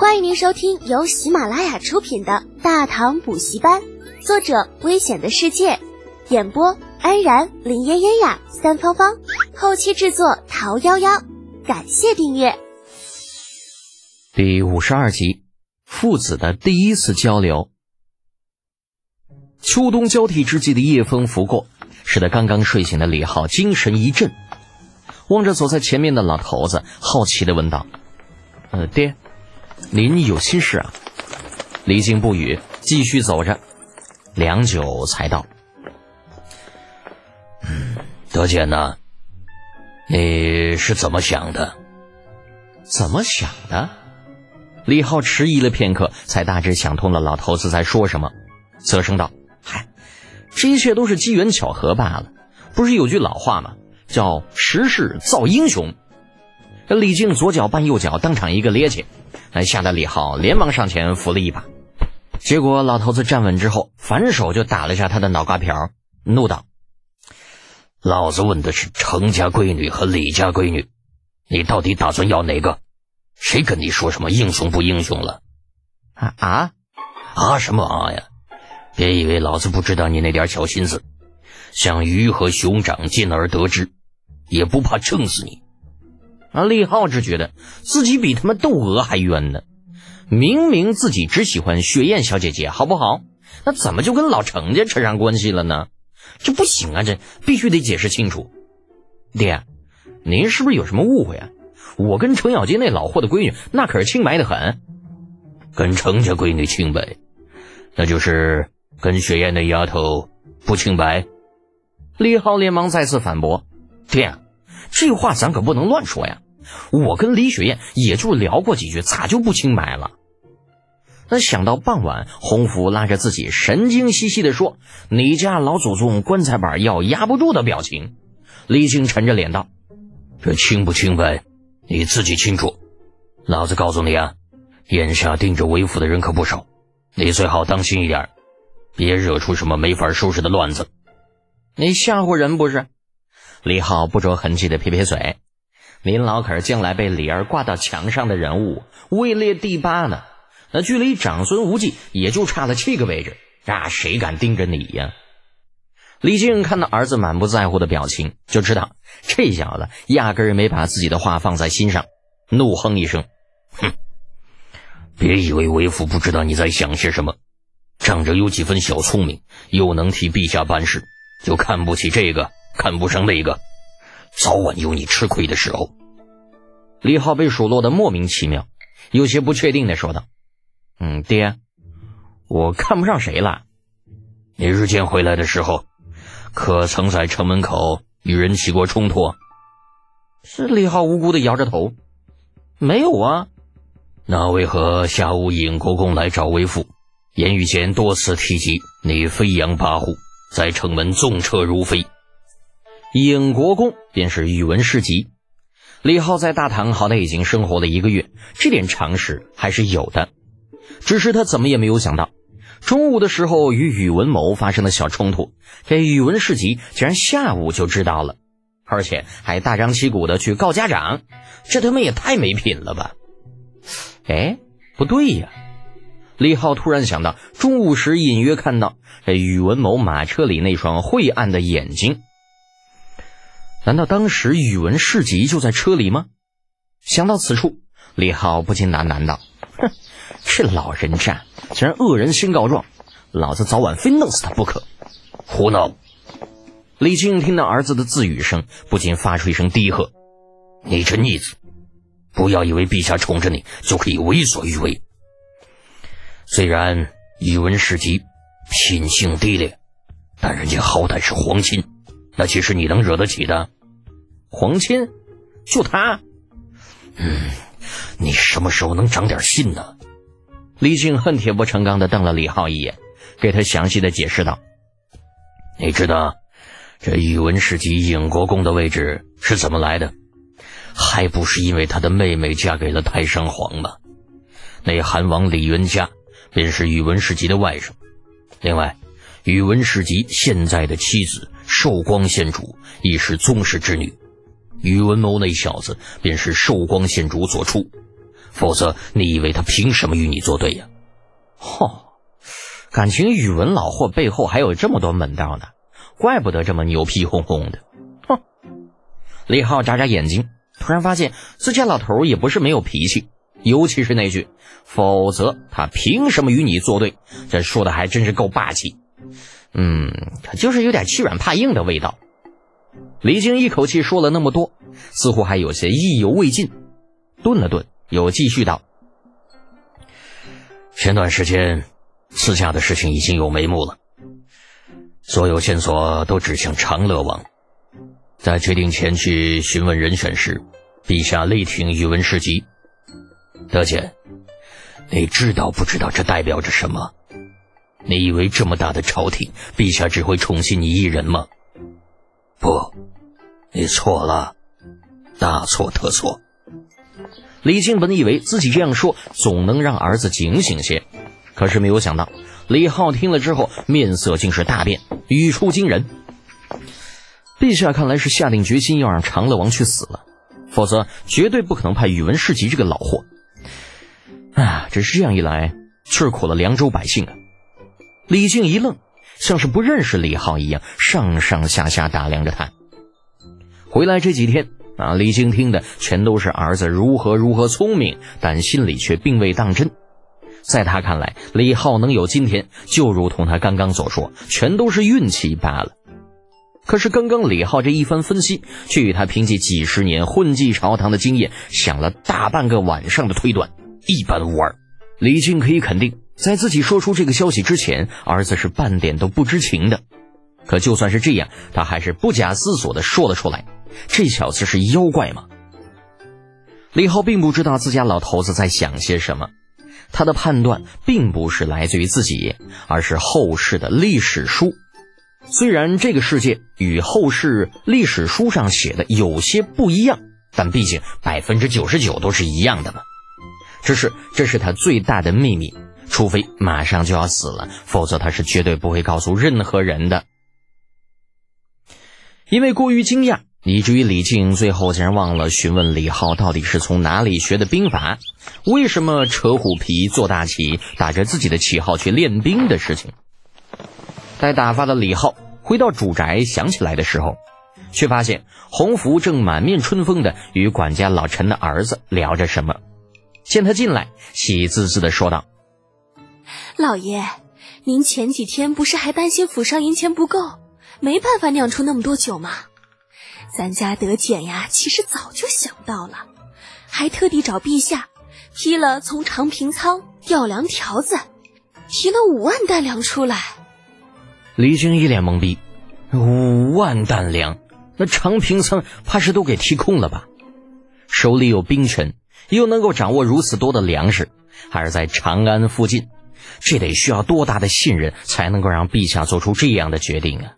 欢迎您收听由喜马拉雅出品的《大唐补习班》，作者：危险的世界，演播：安然、林嫣嫣呀、三芳芳，后期制作：桃夭夭。感谢订阅。第五十二集，父子的第一次交流。秋冬交替之际的夜风拂过，使得刚刚睡醒的李浩精神一振，望着走在前面的老头子，好奇的问道：“呃，爹。”您有心事啊？李靖不语，继续走着，良久才道：“德简呢，你是怎么想的？怎么想的？”李浩迟疑了片刻，才大致想通了老头子在说什么，侧声道：“嗨，这一切都是机缘巧合罢了。不是有句老话吗？叫时势造英雄。”李靖左脚绊右脚，当场一个趔趄。那吓得李浩连忙上前扶了一把，结果老头子站稳之后，反手就打了下他的脑瓜瓢，怒道：“老子问的是程家闺女和李家闺女，你到底打算要哪个？谁跟你说什么英雄不英雄了？啊啊啊！什么啊呀？别以为老子不知道你那点小心思，想鱼和熊掌进而得之，也不怕撑死你。”而李浩只觉得自己比他妈窦娥还冤呢，明明自己只喜欢雪雁小姐姐，好不好？那怎么就跟老程家扯上关系了呢？这不行啊，这必须得解释清楚。爹，您是不是有什么误会啊？我跟程咬金那老货的闺女，那可是清白的很。跟程家闺女清白，那就是跟雪雁那丫头不清白。李浩连忙再次反驳：“爹。”这话咱可不能乱说呀！我跟李雪燕也就聊过几句，咋就不清白了？那想到傍晚，洪福拉着自己神经兮兮的说：“你家老祖宗棺材板要压不住的表情。”李青沉着脸道：“这清不清白，你自己清楚。老子告诉你啊，眼下盯着为府的人可不少，你最好当心一点，别惹出什么没法收拾的乱子。你吓唬人不是？”李浩不着痕迹的撇撇嘴：“您老可是将来被李儿挂到墙上的人物，位列第八呢。那距离长孙无忌也就差了七个位置，那谁敢盯着你呀？”李靖看到儿子满不在乎的表情，就知道这小子压根儿没把自己的话放在心上，怒哼一声：“哼！别以为为父不知道你在想些什么，仗着有几分小聪明，又能替陛下办事，就看不起这个。”看不上那个，早晚有你吃亏的时候。李浩被数落的莫名其妙，有些不确定的说道：“嗯，爹，我看不上谁了？你日间回来的时候，可曾在城门口与人起过冲突？”是李浩无辜的摇着头：“没有啊。”那为何下午尹国公来找为父，言语间多次提及你飞扬跋扈，在城门纵车如飞？尹国公便是宇文士集。李浩在大唐好歹已经生活了一个月，这点常识还是有的。只是他怎么也没有想到，中午的时候与宇文谋发生的小冲突，这宇文士集竟然下午就知道了，而且还大张旗鼓的去告家长，这他妈也太没品了吧！哎，不对呀！李浩突然想到，中午时隐约看到这宇文谋马车里那双晦暗的眼睛。难道当时宇文士集就在车里吗？想到此处，李浩不禁喃喃道：“哼，这老人家竟然恶人先告状，老子早晚非弄死他不可！”胡闹！李靖听到儿子的自语声，不禁发出一声低喝：“你这逆子，不要以为陛下宠着你就可以为所欲为。虽然宇文士集品性低劣，但人家好歹是皇亲。”那岂是你能惹得起的？皇亲，就他。嗯，你什么时候能长点心呢？李靖恨铁不成钢的瞪了李浩一眼，给他详细的解释道：“你知道这宇文氏集尹国公的位置是怎么来的？还不是因为他的妹妹嫁给了太上皇吗？那韩王李元嘉便是宇文氏集的外甥。另外，宇文氏集现在的妻子。”寿光县主亦是宗室之女，宇文谋那小子便是寿光县主所出。否则你以为他凭什么与你作对呀？嚯，感情宇文老货背后还有这么多门道呢，怪不得这么牛皮哄哄的。哼！李浩眨眨眼睛，突然发现自家老头也不是没有脾气，尤其是那句“否则他凭什么与你作对”，这说的还真是够霸气。嗯，就是有点欺软怕硬的味道。李靖一口气说了那么多，似乎还有些意犹未尽，顿了顿，又继续道：“前段时间，私下的事情已经有眉目了，所有线索都指向长乐王。在决定前去询问人选时，陛下力挺宇文士集。德简，你知道不知道这代表着什么？你以为这么大的朝廷，陛下只会宠幸你一人吗？不。”你错了，大错特错。李靖本以为自己这样说总能让儿子警醒些，可是没有想到，李浩听了之后面色竟是大变，语出惊人。陛下看来是下定决心要让长乐王去死了，否则绝对不可能派宇文士集这个老货。啊，只是这样一来，却苦了凉州百姓啊！李靖一愣，像是不认识李浩一样，上上下下打量着他。回来这几天啊，李靖听的全都是儿子如何如何聪明，但心里却并未当真。在他看来，李浩能有今天，就如同他刚刚所说，全都是运气罢了。可是刚刚李浩这一番分析，却与他凭借几十年混迹朝堂的经验，想了大半个晚上的推断一般无二。李靖可以肯定，在自己说出这个消息之前，儿子是半点都不知情的。可就算是这样，他还是不假思索地说了出来。这小子是妖怪吗？李浩并不知道自家老头子在想些什么，他的判断并不是来自于自己，而是后世的历史书。虽然这个世界与后世历史书上写的有些不一样，但毕竟百分之九十九都是一样的嘛。只是这是他最大的秘密，除非马上就要死了，否则他是绝对不会告诉任何人的。因为过于惊讶。以至于李靖最后竟然忘了询问李浩到底是从哪里学的兵法，为什么扯虎皮做大旗，打着自己的旗号去练兵的事情。待打发了李浩回到主宅，想起来的时候，却发现洪福正满面春风的与管家老陈的儿子聊着什么。见他进来，喜滋滋的说道：“老爷，您前几天不是还担心府上银钱不够，没办法酿出那么多酒吗？”咱家德简呀，其实早就想到了，还特地找陛下批了从长平仓调粮条子，提了五万担粮出来。李靖一脸懵逼，五万担粮，那长平仓怕是都给提空了吧？手里有兵权，又能够掌握如此多的粮食，还是在长安附近，这得需要多大的信任，才能够让陛下做出这样的决定啊？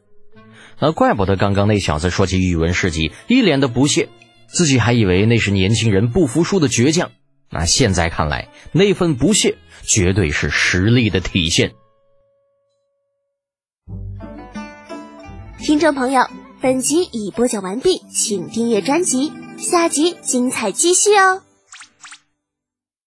那怪不得刚刚那小子说起宇文士集，一脸的不屑，自己还以为那是年轻人不服输的倔强。那现在看来，那份不屑绝对是实力的体现。听众朋友，本集已播讲完毕，请订阅专辑，下集精彩继续哦。